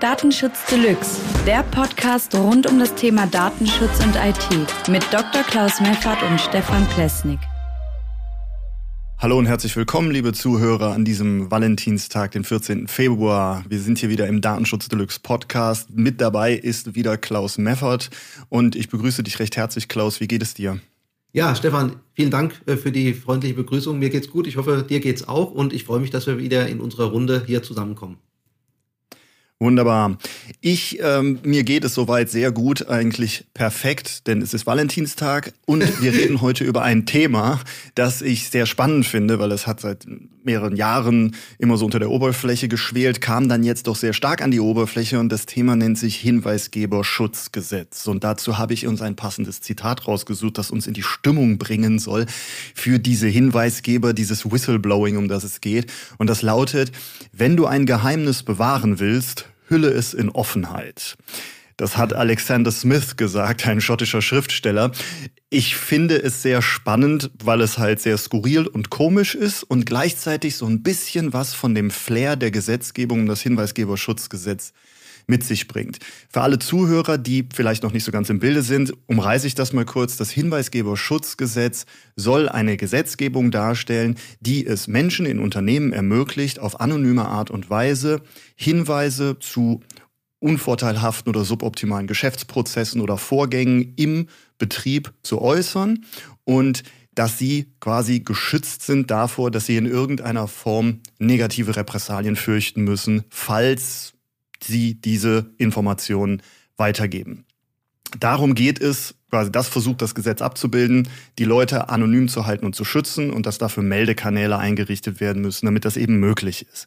Datenschutz Deluxe, der Podcast rund um das Thema Datenschutz und IT mit Dr. Klaus Meffert und Stefan Plesnik. Hallo und herzlich willkommen, liebe Zuhörer, an diesem Valentinstag, den 14. Februar. Wir sind hier wieder im Datenschutz Deluxe Podcast. Mit dabei ist wieder Klaus Meffert und ich begrüße dich recht herzlich, Klaus. Wie geht es dir? Ja, Stefan, vielen Dank äh, für die freundliche Begrüßung. Mir geht's gut. Ich hoffe, dir geht's auch und ich freue mich, dass wir wieder in unserer Runde hier zusammenkommen. Wunderbar. Ich, ähm, mir geht es soweit sehr gut, eigentlich perfekt, denn es ist Valentinstag und wir reden heute über ein Thema, das ich sehr spannend finde, weil es hat seit mehreren Jahren immer so unter der Oberfläche geschwelt, kam dann jetzt doch sehr stark an die Oberfläche und das Thema nennt sich Hinweisgeberschutzgesetz. Und dazu habe ich uns ein passendes Zitat rausgesucht, das uns in die Stimmung bringen soll für diese Hinweisgeber, dieses Whistleblowing, um das es geht. Und das lautet, wenn du ein Geheimnis bewahren willst, hülle es in Offenheit. Das hat Alexander Smith gesagt, ein schottischer Schriftsteller. Ich finde es sehr spannend, weil es halt sehr skurril und komisch ist und gleichzeitig so ein bisschen was von dem Flair der Gesetzgebung um das Hinweisgeberschutzgesetz mit sich bringt. Für alle Zuhörer, die vielleicht noch nicht so ganz im Bilde sind, umreiße ich das mal kurz. Das Hinweisgeberschutzgesetz soll eine Gesetzgebung darstellen, die es Menschen in Unternehmen ermöglicht, auf anonyme Art und Weise Hinweise zu unvorteilhaften oder suboptimalen Geschäftsprozessen oder Vorgängen im Betrieb zu äußern und dass sie quasi geschützt sind davor, dass sie in irgendeiner Form negative Repressalien fürchten müssen, falls sie diese Informationen weitergeben. Darum geht es, quasi das versucht das Gesetz abzubilden, die Leute anonym zu halten und zu schützen und dass dafür Meldekanäle eingerichtet werden müssen, damit das eben möglich ist.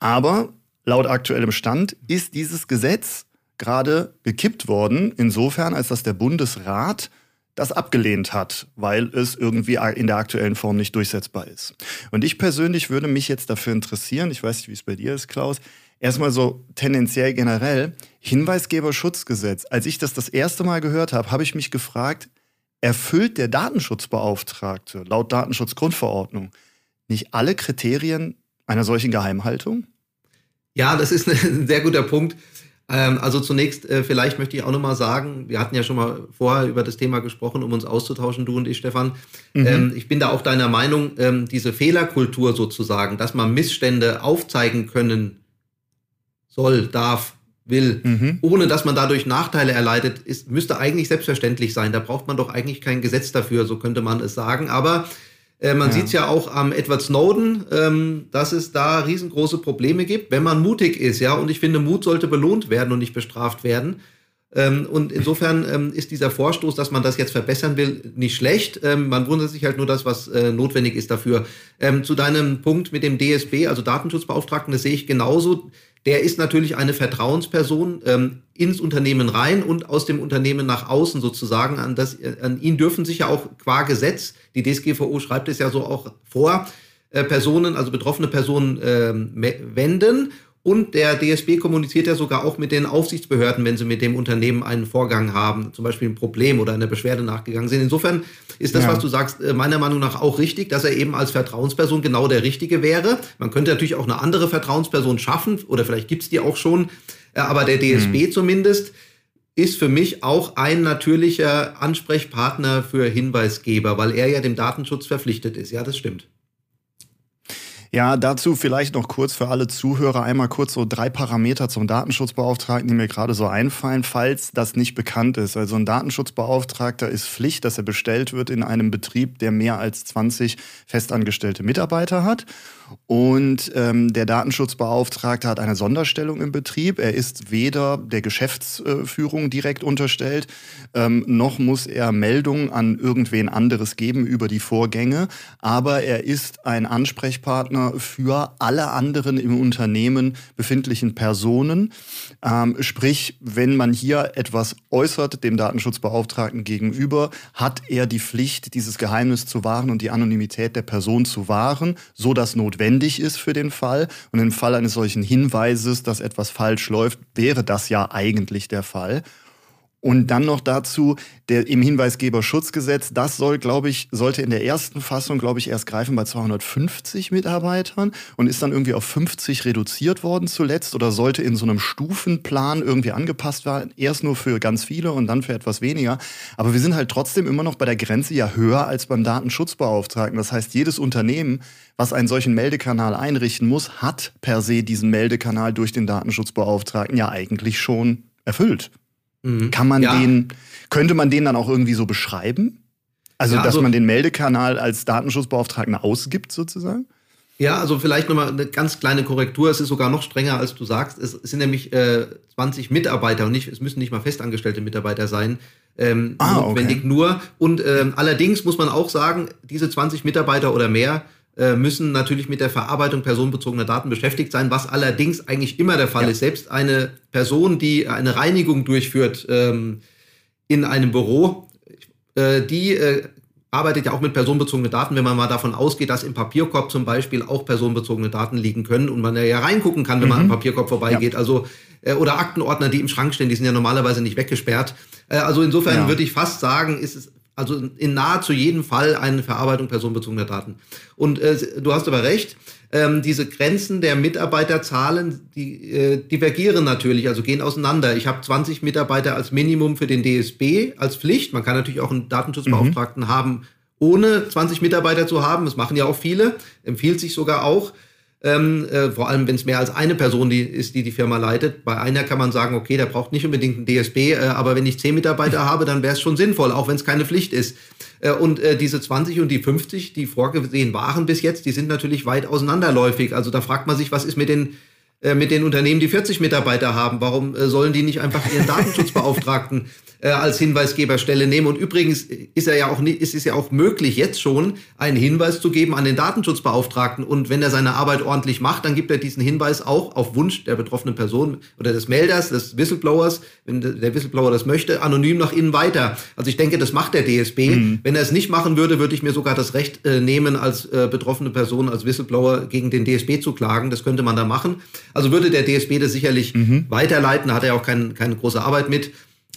Aber laut aktuellem Stand ist dieses Gesetz gerade gekippt worden, insofern als dass der Bundesrat das abgelehnt hat, weil es irgendwie in der aktuellen Form nicht durchsetzbar ist. Und ich persönlich würde mich jetzt dafür interessieren, ich weiß nicht, wie es bei dir ist, Klaus, erstmal so tendenziell generell, Hinweisgeberschutzgesetz. Als ich das das erste Mal gehört habe, habe ich mich gefragt, erfüllt der Datenschutzbeauftragte laut Datenschutzgrundverordnung nicht alle Kriterien einer solchen Geheimhaltung? Ja, das ist ein sehr guter Punkt. Ähm, also zunächst, äh, vielleicht möchte ich auch nochmal sagen, wir hatten ja schon mal vorher über das Thema gesprochen, um uns auszutauschen, du und ich, Stefan. Mhm. Ähm, ich bin da auch deiner Meinung, ähm, diese Fehlerkultur sozusagen, dass man Missstände aufzeigen können soll, darf, will, mhm. ohne dass man dadurch Nachteile erleidet, ist, müsste eigentlich selbstverständlich sein. Da braucht man doch eigentlich kein Gesetz dafür, so könnte man es sagen. Aber äh, man ja. sieht ja auch am Edward Snowden, ähm, dass es da riesengroße Probleme gibt, wenn man mutig ist, ja. Und ich finde, Mut sollte belohnt werden und nicht bestraft werden. Ähm, und insofern ähm, ist dieser Vorstoß, dass man das jetzt verbessern will, nicht schlecht. Ähm, man wundert sich halt nur das, was äh, notwendig ist dafür. Ähm, zu deinem Punkt mit dem DSB, also Datenschutzbeauftragten, das sehe ich genauso der ist natürlich eine Vertrauensperson ähm, ins Unternehmen rein und aus dem Unternehmen nach außen sozusagen. An, das, an ihn dürfen sich ja auch qua Gesetz, die DSGVO schreibt es ja so auch vor, äh, Personen, also betroffene Personen ähm, wenden. Und der DSB kommuniziert ja sogar auch mit den Aufsichtsbehörden, wenn sie mit dem Unternehmen einen Vorgang haben, zum Beispiel ein Problem oder eine Beschwerde nachgegangen sind. Insofern ist das, ja. was du sagst, äh, meiner Meinung nach auch richtig, dass er eben als Vertrauensperson genau der Richtige wäre. Man könnte natürlich auch eine andere Vertrauensperson schaffen oder vielleicht gibt's die auch schon, äh, aber der DSB hm. zumindest ist für mich auch ein natürlicher Ansprechpartner für Hinweisgeber, weil er ja dem Datenschutz verpflichtet ist. Ja, das stimmt. Ja, dazu vielleicht noch kurz für alle Zuhörer einmal kurz so drei Parameter zum Datenschutzbeauftragten, die mir gerade so einfallen, falls das nicht bekannt ist. Also ein Datenschutzbeauftragter ist Pflicht, dass er bestellt wird in einem Betrieb, der mehr als 20 festangestellte Mitarbeiter hat. Und ähm, der Datenschutzbeauftragte hat eine Sonderstellung im Betrieb. Er ist weder der Geschäftsführung direkt unterstellt, ähm, noch muss er Meldungen an irgendwen anderes geben über die Vorgänge. Aber er ist ein Ansprechpartner für alle anderen im Unternehmen befindlichen Personen. Ähm, sprich, wenn man hier etwas äußert dem Datenschutzbeauftragten gegenüber, hat er die Pflicht, dieses Geheimnis zu wahren und die Anonymität der Person zu wahren, so dass notwendig notwendig ist für den Fall. Und im Fall eines solchen Hinweises, dass etwas falsch läuft, wäre das ja eigentlich der Fall. Und dann noch dazu der im Hinweisgeberschutzgesetz, das soll, glaube ich, sollte in der ersten Fassung, glaube ich, erst greifen bei 250 Mitarbeitern und ist dann irgendwie auf 50 reduziert worden zuletzt oder sollte in so einem Stufenplan irgendwie angepasst werden. Erst nur für ganz viele und dann für etwas weniger. Aber wir sind halt trotzdem immer noch bei der Grenze ja höher als beim Datenschutzbeauftragten. Das heißt, jedes Unternehmen, was einen solchen Meldekanal einrichten muss, hat per se diesen Meldekanal durch den Datenschutzbeauftragten ja eigentlich schon erfüllt. Mhm. Kann man ja. den, könnte man den dann auch irgendwie so beschreiben? Also, ja, also, dass man den Meldekanal als Datenschutzbeauftragten ausgibt, sozusagen? Ja, also vielleicht nochmal eine ganz kleine Korrektur. Es ist sogar noch strenger, als du sagst. Es sind nämlich äh, 20 Mitarbeiter und nicht, es müssen nicht mal festangestellte Mitarbeiter sein. Ähm, ah, notwendig okay. nur. Und ähm, allerdings muss man auch sagen, diese 20 Mitarbeiter oder mehr müssen natürlich mit der Verarbeitung personenbezogener Daten beschäftigt sein, was allerdings eigentlich immer der Fall ja. ist. Selbst eine Person, die eine Reinigung durchführt ähm, in einem Büro, äh, die äh, arbeitet ja auch mit personenbezogenen Daten, wenn man mal davon ausgeht, dass im Papierkorb zum Beispiel auch personenbezogene Daten liegen können und man ja reingucken kann, wenn mhm. man am Papierkorb vorbeigeht. Ja. Also äh, oder Aktenordner, die im Schrank stehen, die sind ja normalerweise nicht weggesperrt. Äh, also insofern ja. würde ich fast sagen, ist es also in nahezu jedem Fall eine Verarbeitung personenbezogener Daten. Und äh, du hast aber recht, ähm, diese Grenzen der Mitarbeiterzahlen, die äh, divergieren natürlich, also gehen auseinander. Ich habe 20 Mitarbeiter als Minimum für den DSB als Pflicht. Man kann natürlich auch einen Datenschutzbeauftragten mhm. haben, ohne 20 Mitarbeiter zu haben. Das machen ja auch viele, empfiehlt sich sogar auch. Ähm, äh, vor allem, wenn es mehr als eine Person die, ist, die die Firma leitet. Bei einer kann man sagen, okay, der braucht nicht unbedingt einen DSB, äh, aber wenn ich zehn Mitarbeiter habe, dann wäre es schon sinnvoll, auch wenn es keine Pflicht ist. Äh, und äh, diese 20 und die 50, die vorgesehen waren bis jetzt, die sind natürlich weit auseinanderläufig. Also da fragt man sich, was ist mit den mit den Unternehmen, die 40 Mitarbeiter haben. Warum äh, sollen die nicht einfach ihren Datenschutzbeauftragten äh, als Hinweisgeberstelle nehmen. Und übrigens ist er ja auch nicht, ist es ja auch möglich, jetzt schon einen Hinweis zu geben an den Datenschutzbeauftragten. Und wenn er seine Arbeit ordentlich macht, dann gibt er diesen Hinweis auch auf Wunsch der betroffenen Person oder des Melders, des Whistleblowers, wenn der Whistleblower das möchte, anonym nach innen weiter. Also ich denke, das macht der DSB. Mhm. Wenn er es nicht machen würde, würde ich mir sogar das Recht äh, nehmen, als äh, betroffene Person, als Whistleblower gegen den DSB zu klagen. Das könnte man da machen. Also würde der DSB das sicherlich mhm. weiterleiten, hat er auch kein, keine große Arbeit mit.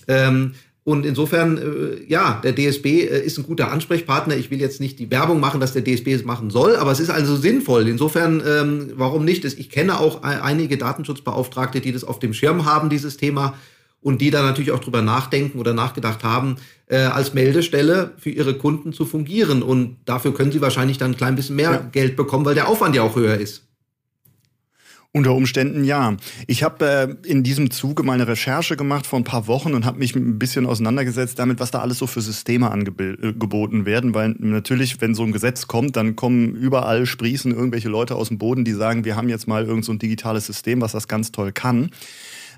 Ähm, und insofern, äh, ja, der DSB äh, ist ein guter Ansprechpartner. Ich will jetzt nicht die Werbung machen, dass der DSB es machen soll, aber es ist also sinnvoll. Insofern, ähm, warum nicht? Ich kenne auch einige Datenschutzbeauftragte, die das auf dem Schirm haben, dieses Thema, und die da natürlich auch drüber nachdenken oder nachgedacht haben, äh, als Meldestelle für ihre Kunden zu fungieren. Und dafür können sie wahrscheinlich dann ein klein bisschen mehr ja. Geld bekommen, weil der Aufwand ja auch höher ist. Unter Umständen ja. Ich habe äh, in diesem Zuge mal eine Recherche gemacht vor ein paar Wochen und habe mich ein bisschen auseinandergesetzt damit, was da alles so für Systeme angeboten äh, werden. Weil natürlich, wenn so ein Gesetz kommt, dann kommen überall sprießen irgendwelche Leute aus dem Boden, die sagen, wir haben jetzt mal irgend so ein digitales System, was das ganz toll kann.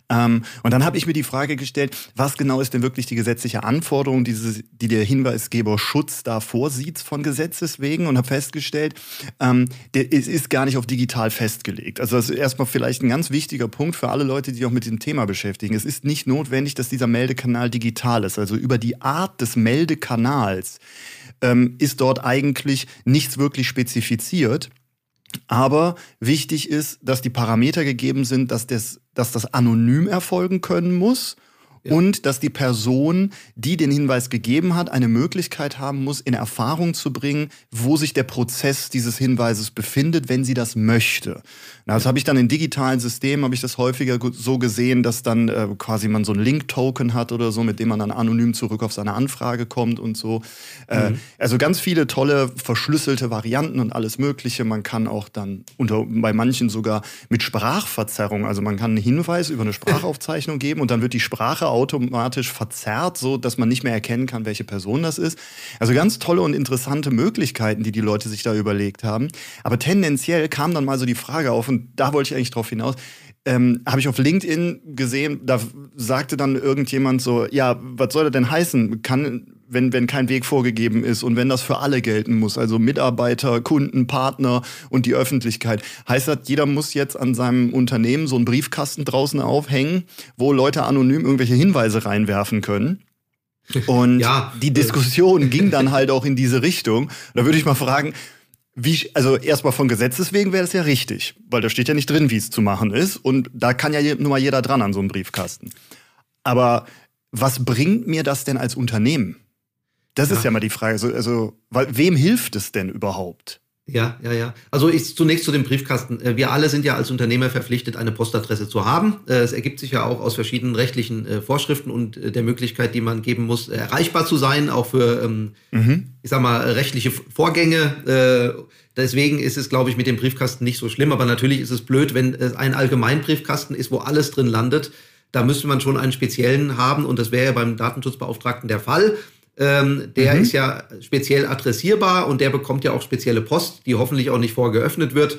Ähm, und dann habe ich mir die Frage gestellt, was genau ist denn wirklich die gesetzliche Anforderung, diese, die der Hinweisgeberschutz da vorsieht von Gesetzes wegen und habe festgestellt, ähm, der, es ist gar nicht auf digital festgelegt. Also das ist erstmal vielleicht ein ganz wichtiger Punkt für alle Leute, die sich auch mit diesem Thema beschäftigen. Es ist nicht notwendig, dass dieser Meldekanal digital ist. Also über die Art des Meldekanals ähm, ist dort eigentlich nichts wirklich spezifiziert. Aber wichtig ist, dass die Parameter gegeben sind, dass das, dass das anonym erfolgen können muss und dass die Person, die den Hinweis gegeben hat, eine Möglichkeit haben muss, in Erfahrung zu bringen, wo sich der Prozess dieses Hinweises befindet, wenn sie das möchte. Das habe ich dann in digitalen Systemen, habe ich das häufiger so gesehen, dass dann äh, quasi man so ein Link-Token hat oder so, mit dem man dann anonym zurück auf seine Anfrage kommt und so. Äh, mhm. also ganz viele tolle verschlüsselte Varianten und alles Mögliche. Man kann auch dann unter, bei manchen sogar mit Sprachverzerrung, also man kann einen Hinweis über eine Sprachaufzeichnung geben und dann wird die Sprache automatisch verzerrt, so dass man nicht mehr erkennen kann, welche Person das ist. Also ganz tolle und interessante Möglichkeiten, die die Leute sich da überlegt haben. Aber tendenziell kam dann mal so die Frage auf, und da wollte ich eigentlich drauf hinaus, ähm, habe ich auf LinkedIn gesehen, da sagte dann irgendjemand so, ja, was soll das denn heißen? Kann, wenn, wenn kein Weg vorgegeben ist und wenn das für alle gelten muss, also Mitarbeiter, Kunden, Partner und die Öffentlichkeit. Heißt das, jeder muss jetzt an seinem Unternehmen so einen Briefkasten draußen aufhängen, wo Leute anonym irgendwelche Hinweise reinwerfen können? Und ja, die Diskussion ging dann halt auch in diese Richtung. Da würde ich mal fragen, wie, also erstmal von Gesetzes wegen wäre das ja richtig, weil da steht ja nicht drin, wie es zu machen ist. Und da kann ja nun mal jeder dran an so einem Briefkasten. Aber was bringt mir das denn als Unternehmen? Das ja. ist ja mal die Frage. Also, also wem hilft es denn überhaupt? Ja, ja, ja. Also ich zunächst zu dem Briefkasten. Äh, wir alle sind ja als Unternehmer verpflichtet, eine Postadresse zu haben. Äh, es ergibt sich ja auch aus verschiedenen rechtlichen äh, Vorschriften und der Möglichkeit, die man geben muss, erreichbar zu sein, auch für, ähm, mhm. ich sag mal, rechtliche Vorgänge. Deswegen ist es, glaube ich, mit dem Briefkasten nicht so schlimm. Aber natürlich ist es blöd, wenn es ein Allgemeinbriefkasten ist, wo alles drin landet. Da müsste man schon einen speziellen haben und das wäre ja beim Datenschutzbeauftragten der Fall. Ähm, der mhm. ist ja speziell adressierbar und der bekommt ja auch spezielle Post, die hoffentlich auch nicht vorher geöffnet wird.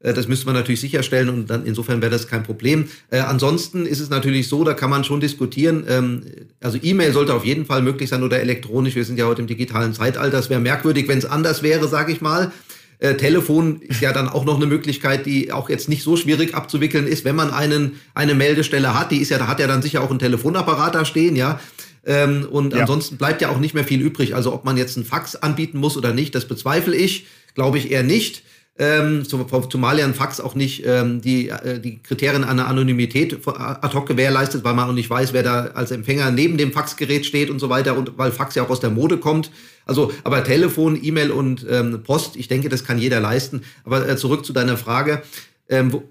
Äh, das müsste man natürlich sicherstellen und dann insofern wäre das kein Problem. Äh, ansonsten ist es natürlich so, da kann man schon diskutieren. Ähm, also E-Mail sollte auf jeden Fall möglich sein oder elektronisch. Wir sind ja heute im digitalen Zeitalter. Es wäre merkwürdig, wenn es anders wäre, sage ich mal. Äh, Telefon ist ja dann auch noch eine Möglichkeit, die auch jetzt nicht so schwierig abzuwickeln ist, wenn man einen, eine Meldestelle hat. Die ist ja, da hat ja dann sicher auch ein Telefonapparat da stehen, ja. Ähm, und ja. ansonsten bleibt ja auch nicht mehr viel übrig. Also ob man jetzt einen Fax anbieten muss oder nicht, das bezweifle ich. Glaube ich eher nicht. Ähm, zumal ja ein Fax auch nicht ähm, die, äh, die Kriterien einer Anonymität ad hoc gewährleistet, weil man auch nicht weiß, wer da als Empfänger neben dem Faxgerät steht und so weiter und weil Fax ja auch aus der Mode kommt. Also, aber Telefon, E-Mail und ähm, Post, ich denke, das kann jeder leisten. Aber äh, zurück zu deiner Frage. Ähm, wo,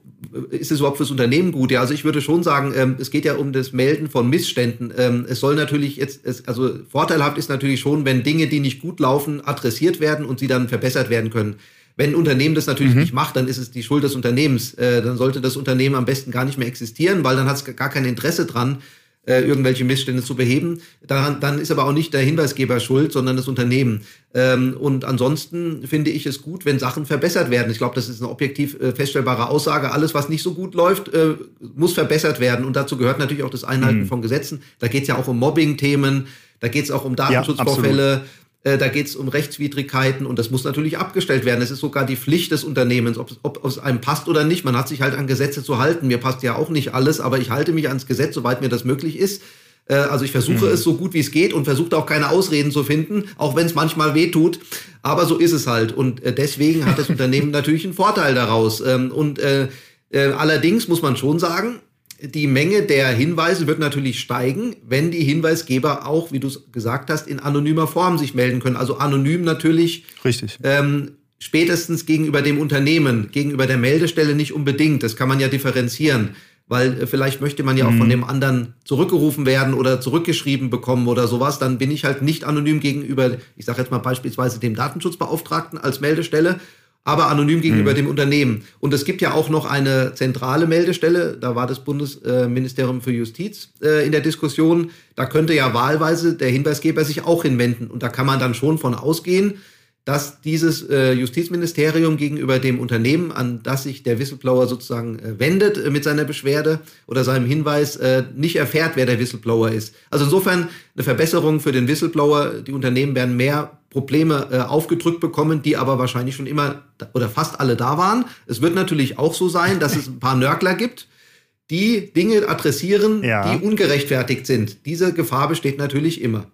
ist es überhaupt fürs Unternehmen gut? Ja, also ich würde schon sagen, ähm, es geht ja um das Melden von Missständen. Ähm, es soll natürlich jetzt, es, also vorteilhaft ist natürlich schon, wenn Dinge, die nicht gut laufen, adressiert werden und sie dann verbessert werden können. Wenn ein Unternehmen das natürlich mhm. nicht macht, dann ist es die Schuld des Unternehmens. Äh, dann sollte das Unternehmen am besten gar nicht mehr existieren, weil dann hat es gar kein Interesse dran, äh, irgendwelche Missstände zu beheben. Daran, dann ist aber auch nicht der Hinweisgeber schuld, sondern das Unternehmen. Ähm, und ansonsten finde ich es gut, wenn Sachen verbessert werden. Ich glaube, das ist eine objektiv äh, feststellbare Aussage. Alles, was nicht so gut läuft, äh, muss verbessert werden. Und dazu gehört natürlich auch das Einhalten mhm. von Gesetzen. Da geht es ja auch um Mobbing-Themen. Da geht es auch um Datenschutzvorfälle. Ja, da geht es um Rechtswidrigkeiten und das muss natürlich abgestellt werden. Es ist sogar die Pflicht des Unternehmens, ob, ob es einem passt oder nicht. Man hat sich halt an Gesetze zu halten. Mir passt ja auch nicht alles, aber ich halte mich ans Gesetz, soweit mir das möglich ist. Äh, also ich versuche mhm. es so gut wie es geht und versuche auch keine Ausreden zu finden, auch wenn es manchmal weh tut. Aber so ist es halt. Und äh, deswegen hat das Unternehmen natürlich einen Vorteil daraus. Ähm, und allerdings muss man schon sagen, die Menge der Hinweise wird natürlich steigen, wenn die Hinweisgeber auch, wie du es gesagt hast, in anonymer Form sich melden können. Also anonym natürlich. Richtig. Ähm, spätestens gegenüber dem Unternehmen, gegenüber der Meldestelle nicht unbedingt. Das kann man ja differenzieren, weil äh, vielleicht möchte man ja auch mhm. von dem anderen zurückgerufen werden oder zurückgeschrieben bekommen oder sowas. Dann bin ich halt nicht anonym gegenüber, ich sage jetzt mal beispielsweise dem Datenschutzbeauftragten als Meldestelle, aber anonym gegenüber mhm. dem Unternehmen. Und es gibt ja auch noch eine zentrale Meldestelle, da war das Bundesministerium für Justiz äh, in der Diskussion. Da könnte ja wahlweise der Hinweisgeber sich auch hinwenden. Und da kann man dann schon von ausgehen, dass dieses äh, Justizministerium gegenüber dem Unternehmen, an das sich der Whistleblower sozusagen äh, wendet mit seiner Beschwerde oder seinem Hinweis, nicht erfährt, wer der Whistleblower ist. Also insofern eine Verbesserung für den Whistleblower. Die Unternehmen werden mehr Probleme äh, aufgedrückt bekommen, die aber wahrscheinlich schon immer oder fast alle da waren. Es wird natürlich auch so sein, dass es ein paar Nörgler gibt, die Dinge adressieren, ja. die ungerechtfertigt sind. Diese Gefahr besteht natürlich immer.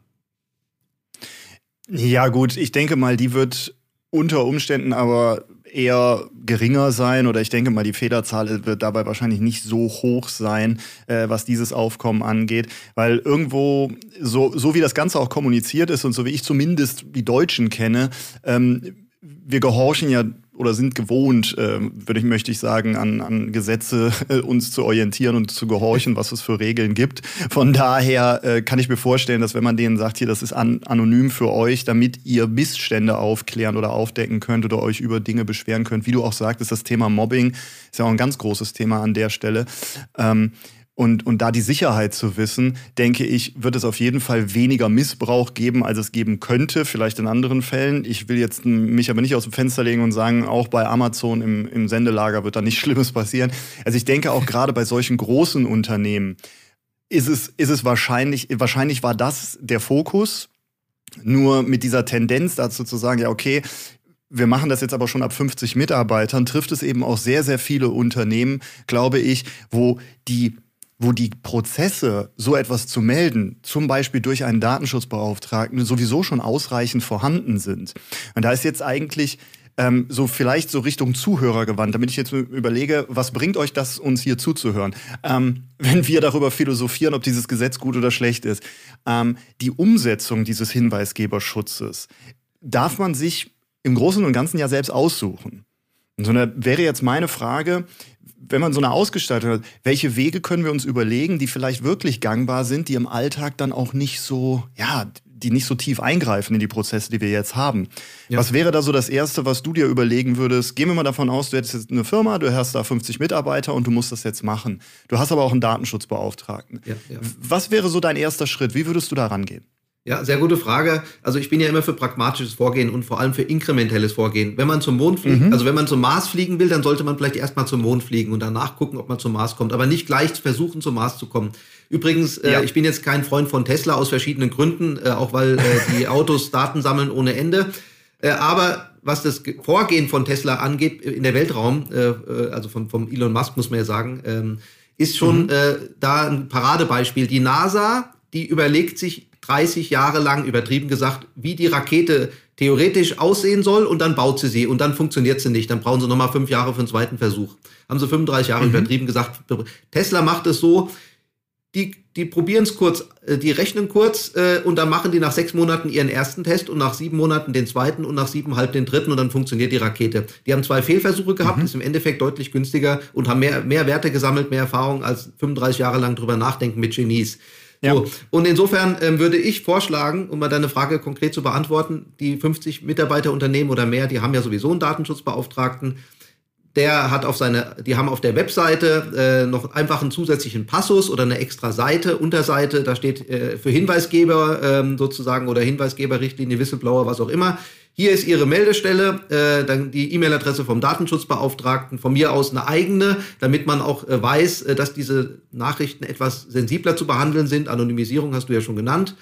Ja, gut, ich denke mal, die wird unter Umständen aber eher geringer sein oder ich denke mal, die Federzahl wird dabei wahrscheinlich nicht so hoch sein, äh, was dieses Aufkommen angeht, weil irgendwo, so, so wie das Ganze auch kommuniziert ist und so wie ich zumindest die Deutschen kenne, ähm, wir gehorchen ja oder sind gewohnt, äh, würde ich, möchte ich sagen, an, an Gesetze äh, uns zu orientieren und zu gehorchen, was es für Regeln gibt. Von daher äh, kann ich mir vorstellen, dass wenn man denen sagt, hier, das ist an, anonym für euch, damit ihr Missstände aufklären oder aufdecken könnt oder euch über Dinge beschweren könnt, wie du auch sagtest, das Thema Mobbing ist ja auch ein ganz großes Thema an der Stelle. Ähm, und, und da die Sicherheit zu wissen, denke ich, wird es auf jeden Fall weniger Missbrauch geben, als es geben könnte, vielleicht in anderen Fällen. Ich will jetzt mich aber nicht aus dem Fenster legen und sagen, auch bei Amazon im, im Sendelager wird da nichts Schlimmes passieren. Also ich denke auch gerade bei solchen großen Unternehmen ist es, ist es wahrscheinlich, wahrscheinlich war das der Fokus. Nur mit dieser Tendenz dazu zu sagen, ja, okay, wir machen das jetzt aber schon ab 50 Mitarbeitern, trifft es eben auch sehr, sehr viele Unternehmen, glaube ich, wo die wo die Prozesse, so etwas zu melden, zum Beispiel durch einen Datenschutzbeauftragten, sowieso schon ausreichend vorhanden sind. Und da ist jetzt eigentlich ähm, so vielleicht so Richtung Zuhörer gewandt, damit ich jetzt überlege, was bringt euch das, uns hier zuzuhören, ähm, wenn wir darüber philosophieren, ob dieses Gesetz gut oder schlecht ist. Ähm, die Umsetzung dieses Hinweisgeberschutzes darf man sich im Großen und Ganzen ja selbst aussuchen. Und so eine, wäre jetzt meine Frage, wenn man so eine Ausgestaltung hat, welche Wege können wir uns überlegen, die vielleicht wirklich gangbar sind, die im Alltag dann auch nicht so, ja, die nicht so tief eingreifen in die Prozesse, die wir jetzt haben. Ja. Was wäre da so das Erste, was du dir überlegen würdest? Gehen wir mal davon aus, du hättest jetzt eine Firma, du hast da 50 Mitarbeiter und du musst das jetzt machen. Du hast aber auch einen Datenschutzbeauftragten. Ja, ja. Was wäre so dein erster Schritt? Wie würdest du da rangehen? Ja, sehr gute Frage. Also ich bin ja immer für pragmatisches Vorgehen und vor allem für inkrementelles Vorgehen. Wenn man zum Mond fliegt, mhm. also wenn man zum Mars fliegen will, dann sollte man vielleicht erstmal zum Mond fliegen und danach gucken, ob man zum Mars kommt, aber nicht gleich versuchen, zum Mars zu kommen. Übrigens, äh, ja. äh, ich bin jetzt kein Freund von Tesla aus verschiedenen Gründen, äh, auch weil äh, die Autos Daten sammeln ohne Ende. Äh, aber was das Vorgehen von Tesla angeht in der Weltraum, äh, äh also vom, vom Elon Musk muss man ja sagen, ähm, ist schon mhm. äh, da ein Paradebeispiel. Die NASA, die überlegt sich 30 Jahre lang, übertrieben gesagt, wie die Rakete theoretisch aussehen soll und dann baut sie sie und dann funktioniert sie nicht. Dann brauchen sie nochmal fünf Jahre für einen zweiten Versuch. Haben sie 35 Jahre mhm. übertrieben gesagt. Tesla macht es so, die, die probieren es kurz, äh, die rechnen kurz äh, und dann machen die nach sechs Monaten ihren ersten Test und nach sieben Monaten den zweiten und nach siebenhalb den dritten und dann funktioniert die Rakete. Die haben zwei Fehlversuche gehabt, mhm. ist im Endeffekt deutlich günstiger und haben mehr, mehr Werte gesammelt, mehr Erfahrung als 35 Jahre lang drüber nachdenken mit Genies. Ja. So. Und insofern ähm, würde ich vorschlagen, um mal deine Frage konkret zu beantworten, die 50 Mitarbeiterunternehmen oder mehr, die haben ja sowieso einen Datenschutzbeauftragten. Der hat auf seine, die haben auf der Webseite äh, noch einfach einen zusätzlichen Passus oder eine extra Seite, Unterseite, da steht äh, für Hinweisgeber ähm, sozusagen oder Hinweisgeberrichtlinie, Whistleblower, was auch immer. Hier ist Ihre Meldestelle, äh, dann die E-Mail-Adresse vom Datenschutzbeauftragten, von mir aus eine eigene, damit man auch äh, weiß, äh, dass diese Nachrichten etwas sensibler zu behandeln sind. Anonymisierung hast du ja schon genannt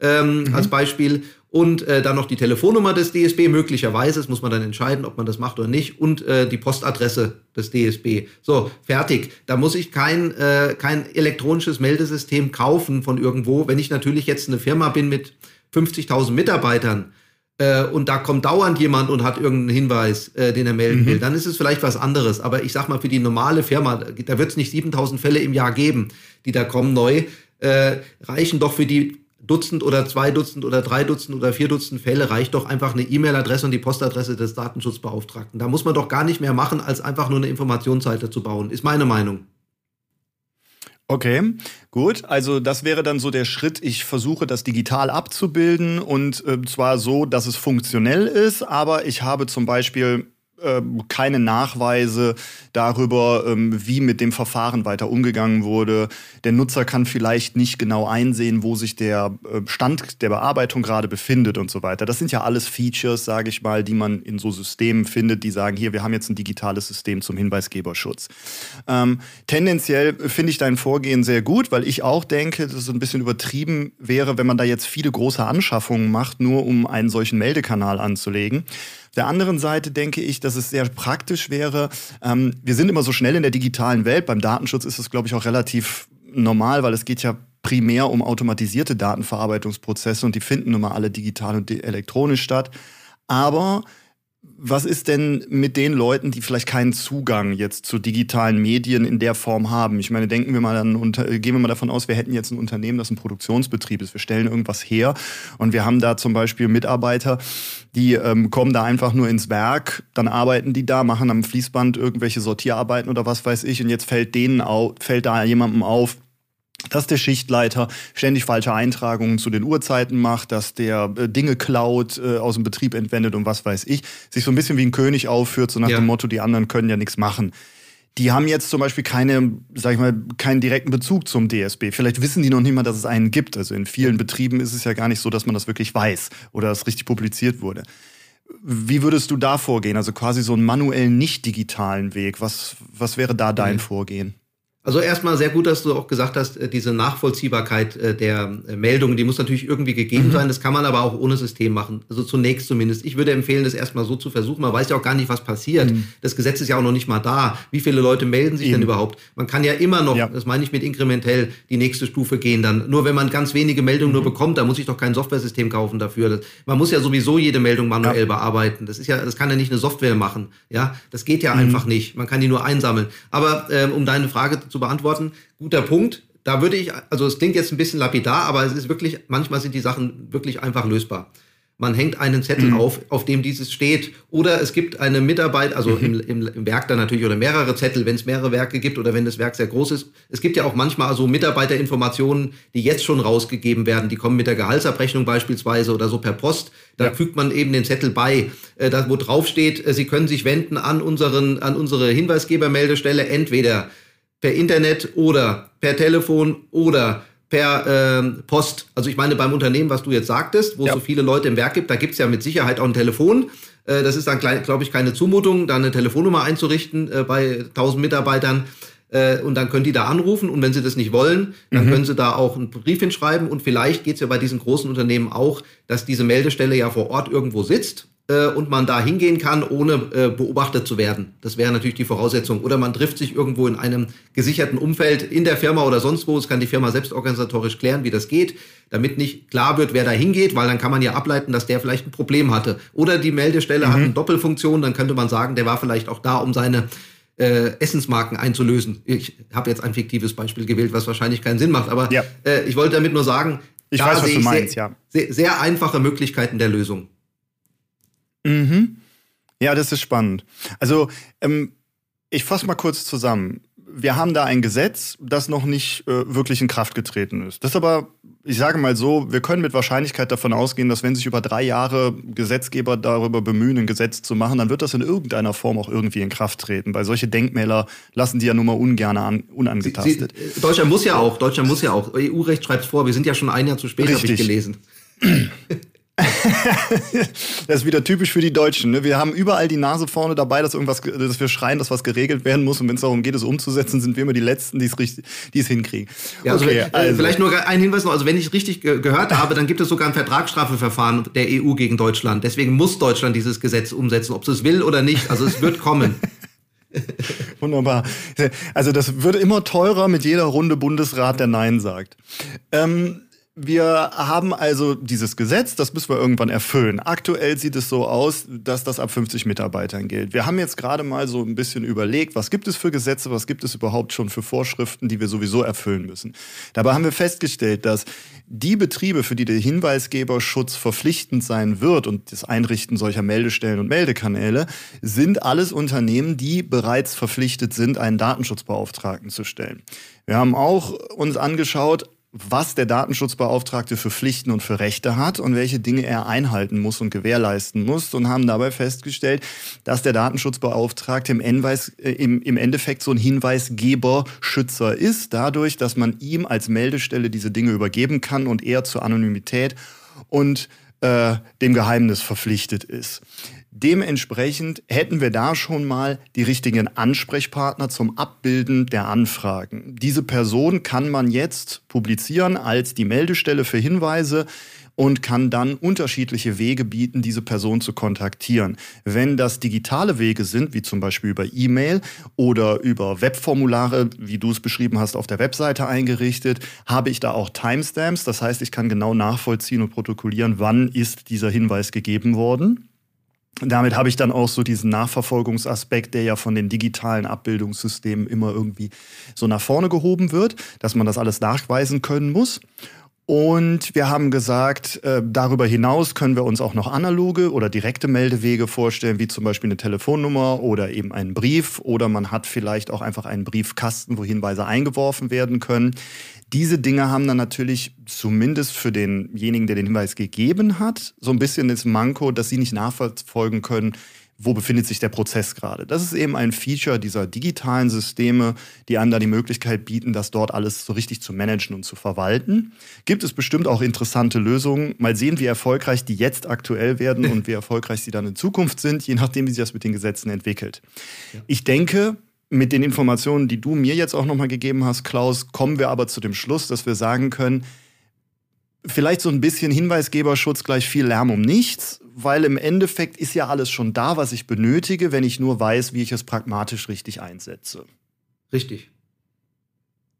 ähm, mhm. als Beispiel. Und äh, dann noch die Telefonnummer des DSB, möglicherweise, das muss man dann entscheiden, ob man das macht oder nicht, und äh, die Postadresse des DSB. So, fertig. Da muss ich kein, äh, kein elektronisches Meldesystem kaufen von irgendwo. Wenn ich natürlich jetzt eine Firma bin mit 50.000 Mitarbeitern, äh, und da kommt dauernd jemand und hat irgendeinen Hinweis, äh, den er melden mhm. will, dann ist es vielleicht was anderes. Aber ich sag mal, für die normale Firma, da wird es nicht 7000 Fälle im Jahr geben, die da kommen neu, äh, reichen doch für die Dutzend oder zwei Dutzend oder drei Dutzend oder vier Dutzend Fälle reicht doch einfach eine E-Mail-Adresse und die Postadresse des Datenschutzbeauftragten. Da muss man doch gar nicht mehr machen, als einfach nur eine Informationsseite zu bauen, ist meine Meinung. Okay, gut. Also das wäre dann so der Schritt, ich versuche das digital abzubilden und äh, zwar so, dass es funktionell ist, aber ich habe zum Beispiel keine Nachweise darüber, ähm, wie mit dem Verfahren weiter umgegangen wurde. Der Nutzer kann vielleicht nicht genau einsehen, wo sich der äh, Stand der Bearbeitung gerade befindet und so weiter. Das sind ja alles Features, sage ich mal, die man in so Systemen findet, die sagen, hier, wir haben jetzt ein digitales System zum Hinweisgeberschutz. Ähm, tendenziell finde ich dein Vorgehen sehr gut, weil ich auch denke, dass es ein bisschen übertrieben wäre, wenn man da jetzt viele große Anschaffungen macht, nur um einen solchen Meldekanal anzulegen der anderen Seite denke ich, dass es sehr praktisch wäre. Ähm, wir sind immer so schnell in der digitalen Welt. Beim Datenschutz ist es, glaube ich, auch relativ normal, weil es geht ja primär um automatisierte Datenverarbeitungsprozesse und die finden nun mal alle digital und elektronisch statt. Aber was ist denn mit den Leuten, die vielleicht keinen Zugang jetzt zu digitalen Medien in der Form haben? Ich meine, denken wir mal dann, gehen wir mal davon aus, wir hätten jetzt ein Unternehmen, das ein Produktionsbetrieb ist. Wir stellen irgendwas her und wir haben da zum Beispiel Mitarbeiter, die ähm, kommen da einfach nur ins Werk, dann arbeiten die da, machen am Fließband irgendwelche Sortierarbeiten oder was weiß ich und jetzt fällt denen auf, fällt da jemandem auf, dass der Schichtleiter ständig falsche Eintragungen zu den Uhrzeiten macht, dass der äh, Dinge klaut, äh, aus dem Betrieb entwendet und was weiß ich, sich so ein bisschen wie ein König aufführt, so nach ja. dem Motto, die anderen können ja nichts machen. Die haben jetzt zum Beispiel keine, sag ich mal, keinen direkten Bezug zum DSB. Vielleicht wissen die noch nicht mal, dass es einen gibt. Also in vielen Betrieben ist es ja gar nicht so, dass man das wirklich weiß oder es richtig publiziert wurde. Wie würdest du da vorgehen? Also quasi so einen manuellen, nicht digitalen Weg. Was, was wäre da dein mhm. Vorgehen? Also erstmal sehr gut, dass du auch gesagt hast, äh, diese Nachvollziehbarkeit äh, der äh, Meldungen, die muss natürlich irgendwie gegeben mhm. sein. Das kann man aber auch ohne System machen. Also zunächst zumindest. Ich würde empfehlen, das erstmal so zu versuchen. Man weiß ja auch gar nicht, was passiert. Mhm. Das Gesetz ist ja auch noch nicht mal da. Wie viele Leute melden sich Eben. denn überhaupt? Man kann ja immer noch, ja. das meine ich mit inkrementell, die nächste Stufe gehen dann. Nur wenn man ganz wenige Meldungen mhm. nur bekommt, da muss ich doch kein Softwaresystem kaufen dafür. man muss ja sowieso jede Meldung manuell ja. bearbeiten. Das ist ja, das kann ja nicht eine Software machen. Ja, das geht ja mhm. einfach nicht. Man kann die nur einsammeln. Aber ähm, um deine Frage zu beantworten, guter Punkt. Da würde ich, also es klingt jetzt ein bisschen lapidar, aber es ist wirklich, manchmal sind die Sachen wirklich einfach lösbar. Man hängt einen Zettel mhm. auf, auf dem dieses steht. Oder es gibt eine Mitarbeit, also mhm. im, im, im, Werk dann natürlich oder mehrere Zettel, wenn es mehrere Werke gibt oder wenn das Werk sehr groß ist. Es gibt ja auch manchmal also Mitarbeiterinformationen, die jetzt schon rausgegeben werden. Die kommen mit der Gehaltsabrechnung beispielsweise oder so per Post. Da ja. fügt man eben den Zettel bei, äh, da, wo drauf steht, äh, Sie können sich wenden an, unseren, an unsere Hinweisgebermeldestelle, entweder per Internet oder per Telefon oder per äh, Post. Also ich meine, beim Unternehmen, was du jetzt sagtest, wo es ja. so viele Leute im Werk gibt, da gibt es ja mit Sicherheit auch ein Telefon. Äh, das ist dann, glaube ich, keine Zumutung, da eine Telefonnummer einzurichten äh, bei 1000 Mitarbeitern. Äh, und dann können die da anrufen und wenn sie das nicht wollen, dann mhm. können sie da auch einen Brief hinschreiben. Und vielleicht geht es ja bei diesen großen Unternehmen auch, dass diese Meldestelle ja vor Ort irgendwo sitzt äh, und man da hingehen kann, ohne äh, beobachtet zu werden. Das wäre natürlich die Voraussetzung. Oder man trifft sich irgendwo in einem gesicherten Umfeld in der Firma oder sonst wo. Es kann die Firma selbst organisatorisch klären, wie das geht, damit nicht klar wird, wer da hingeht, weil dann kann man ja ableiten, dass der vielleicht ein Problem hatte. Oder die Meldestelle mhm. hat eine Doppelfunktion, dann könnte man sagen, der war vielleicht auch da, um seine äh, Essensmarken einzulösen. Ich habe jetzt ein fiktives Beispiel gewählt, was wahrscheinlich keinen Sinn macht, aber ja. äh, ich wollte damit nur sagen, ich weiß, was du meinst, sehr, ja. Sehr, sehr einfache Möglichkeiten der Lösung. Mhm. Ja, das ist spannend. Also, ähm, ich fasse mal kurz zusammen. Wir haben da ein Gesetz, das noch nicht äh, wirklich in Kraft getreten ist. Das ist aber, ich sage mal so, wir können mit Wahrscheinlichkeit davon ausgehen, dass wenn sich über drei Jahre Gesetzgeber darüber bemühen, ein Gesetz zu machen, dann wird das in irgendeiner Form auch irgendwie in Kraft treten. Weil solche Denkmäler lassen die ja nun mal ungern an, unangetastet. Sie, Sie, Deutschland muss ja auch, Deutschland muss ja auch. EU-Recht schreibt es vor, wir sind ja schon ein Jahr zu spät, habe ich gelesen. das ist wieder typisch für die Deutschen. Ne? Wir haben überall die Nase vorne dabei, dass irgendwas, dass wir schreien, dass was geregelt werden muss. Und wenn es darum geht, es umzusetzen, sind wir immer die Letzten, die es richtig, die es hinkriegen. Ja, also, okay, also. Vielleicht nur ein Hinweis noch. Also wenn ich richtig gehört habe, dann gibt es sogar ein Vertragsstrafeverfahren der EU gegen Deutschland. Deswegen muss Deutschland dieses Gesetz umsetzen, ob es will oder nicht. Also es wird kommen. Wunderbar. Also das wird immer teurer mit jeder Runde Bundesrat, der Nein sagt. Ähm, wir haben also dieses Gesetz, das müssen wir irgendwann erfüllen. Aktuell sieht es so aus, dass das ab 50 Mitarbeitern gilt. Wir haben jetzt gerade mal so ein bisschen überlegt, was gibt es für Gesetze, was gibt es überhaupt schon für Vorschriften, die wir sowieso erfüllen müssen. Dabei haben wir festgestellt, dass die Betriebe, für die der Hinweisgeberschutz verpflichtend sein wird und das Einrichten solcher Meldestellen und Meldekanäle, sind alles Unternehmen, die bereits verpflichtet sind, einen Datenschutzbeauftragten zu stellen. Wir haben auch uns angeschaut, was der Datenschutzbeauftragte für Pflichten und für Rechte hat und welche Dinge er einhalten muss und gewährleisten muss und haben dabei festgestellt, dass der Datenschutzbeauftragte im, Endweis, äh, im, im Endeffekt so ein Hinweisgeberschützer ist, dadurch, dass man ihm als Meldestelle diese Dinge übergeben kann und er zur Anonymität und äh, dem Geheimnis verpflichtet ist. Dementsprechend hätten wir da schon mal die richtigen Ansprechpartner zum Abbilden der Anfragen. Diese Person kann man jetzt publizieren als die Meldestelle für Hinweise und kann dann unterschiedliche Wege bieten, diese Person zu kontaktieren. Wenn das digitale Wege sind, wie zum Beispiel über E-Mail oder über Webformulare, wie du es beschrieben hast, auf der Webseite eingerichtet, habe ich da auch Timestamps. Das heißt, ich kann genau nachvollziehen und protokollieren, wann ist dieser Hinweis gegeben worden damit habe ich dann auch so diesen Nachverfolgungsaspekt, der ja von den digitalen Abbildungssystemen immer irgendwie so nach vorne gehoben wird, dass man das alles nachweisen können muss. Und wir haben gesagt, äh, darüber hinaus können wir uns auch noch analoge oder direkte Meldewege vorstellen, wie zum Beispiel eine Telefonnummer oder eben einen Brief. Oder man hat vielleicht auch einfach einen Briefkasten, wo Hinweise eingeworfen werden können. Diese Dinge haben dann natürlich zumindest für denjenigen, der den Hinweis gegeben hat, so ein bisschen das Manko, dass sie nicht nachverfolgen können, wo befindet sich der Prozess gerade. Das ist eben ein Feature dieser digitalen Systeme, die einem da die Möglichkeit bieten, das dort alles so richtig zu managen und zu verwalten. Gibt es bestimmt auch interessante Lösungen. Mal sehen, wie erfolgreich die jetzt aktuell werden und wie erfolgreich sie dann in Zukunft sind, je nachdem, wie sich das mit den Gesetzen entwickelt. Ja. Ich denke, mit den Informationen, die du mir jetzt auch nochmal gegeben hast, Klaus, kommen wir aber zu dem Schluss, dass wir sagen können, vielleicht so ein bisschen Hinweisgeberschutz gleich viel Lärm um nichts, weil im Endeffekt ist ja alles schon da, was ich benötige, wenn ich nur weiß, wie ich es pragmatisch richtig einsetze. Richtig.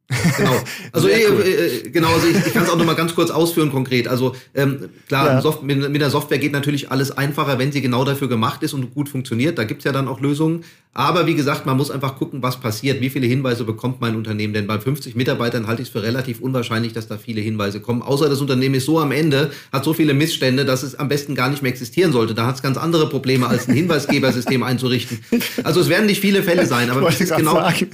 Genau. Also, äh, cool. äh, genau, also ich, ich kann es auch noch mal ganz kurz ausführen konkret. Also ähm, klar, ja. Soft mit, mit, der Software geht natürlich alles einfacher, wenn sie genau dafür gemacht ist und gut funktioniert. Da gibt's ja dann auch Lösungen. Aber wie gesagt, man muss einfach gucken, was passiert. Wie viele Hinweise bekommt mein Unternehmen? Denn bei 50 Mitarbeitern halte ich es für relativ unwahrscheinlich, dass da viele Hinweise kommen. Außer das Unternehmen ist so am Ende, hat so viele Missstände, dass es am besten gar nicht mehr existieren sollte. Da hat es ganz andere Probleme, als ein Hinweisgebersystem einzurichten. Also es werden nicht viele Fälle sein, aber es ist genau. Sagen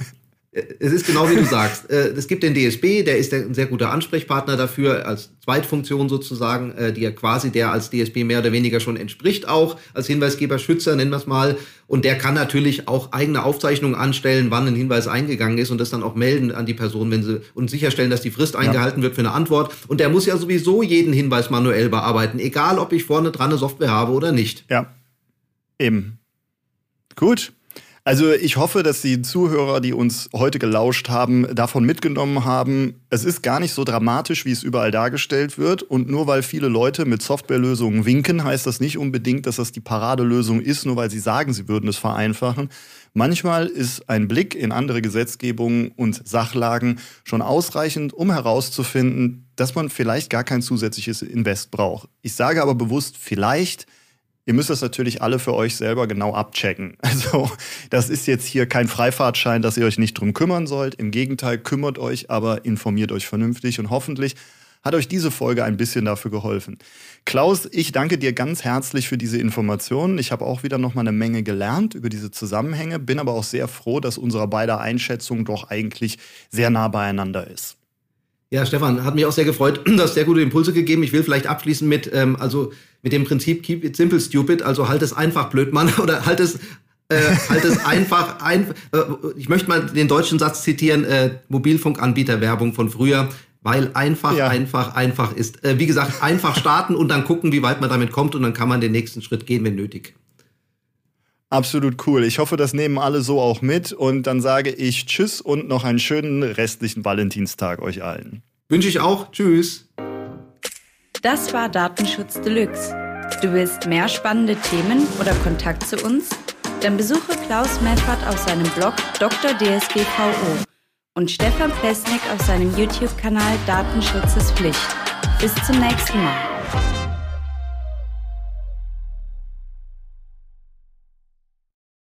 es ist genau wie du sagst. Äh, es gibt den DSB, der ist ein sehr guter Ansprechpartner dafür, als Zweitfunktion sozusagen, äh, die ja quasi der als DSB mehr oder weniger schon entspricht, auch als Hinweisgeber, Schützer, nennen wir es mal. Und der kann natürlich auch eigene Aufzeichnungen anstellen, wann ein Hinweis eingegangen ist und das dann auch melden an die Person, wenn sie und sicherstellen, dass die Frist eingehalten ja. wird für eine Antwort. Und der muss ja sowieso jeden Hinweis manuell bearbeiten, egal ob ich vorne dran eine Software habe oder nicht. Ja. Eben. Gut. Also ich hoffe, dass die Zuhörer, die uns heute gelauscht haben, davon mitgenommen haben, es ist gar nicht so dramatisch, wie es überall dargestellt wird. Und nur weil viele Leute mit Softwarelösungen winken, heißt das nicht unbedingt, dass das die Paradelösung ist, nur weil sie sagen, sie würden es vereinfachen. Manchmal ist ein Blick in andere Gesetzgebungen und Sachlagen schon ausreichend, um herauszufinden, dass man vielleicht gar kein zusätzliches Invest braucht. Ich sage aber bewusst vielleicht, Ihr müsst das natürlich alle für euch selber genau abchecken. Also das ist jetzt hier kein Freifahrtschein, dass ihr euch nicht drum kümmern sollt. Im Gegenteil, kümmert euch, aber informiert euch vernünftig und hoffentlich hat euch diese Folge ein bisschen dafür geholfen. Klaus, ich danke dir ganz herzlich für diese Informationen. Ich habe auch wieder noch mal eine Menge gelernt über diese Zusammenhänge, bin aber auch sehr froh, dass unsere beider Einschätzung doch eigentlich sehr nah beieinander ist. Ja, Stefan, hat mich auch sehr gefreut. Du hast sehr gute Impulse gegeben. Ich will vielleicht abschließen mit, ähm, also mit dem Prinzip Keep it simple, stupid. Also halt es einfach, blöd, Mann. Oder halt es, äh, halt es einfach. Ein, äh, ich möchte mal den deutschen Satz zitieren: äh, Mobilfunkanbieterwerbung von früher. Weil einfach, ja. einfach, einfach ist. Äh, wie gesagt, einfach starten und dann gucken, wie weit man damit kommt und dann kann man den nächsten Schritt gehen, wenn nötig. Absolut cool. Ich hoffe, das nehmen alle so auch mit. Und dann sage ich Tschüss und noch einen schönen restlichen Valentinstag euch allen. Wünsche ich auch. Tschüss. Das war Datenschutz Deluxe. Du willst mehr spannende Themen oder Kontakt zu uns? Dann besuche Klaus Meffert auf seinem Blog Dr. DSGVO und Stefan Plesnik auf seinem YouTube-Kanal Datenschutz ist Pflicht. Bis zum nächsten Mal.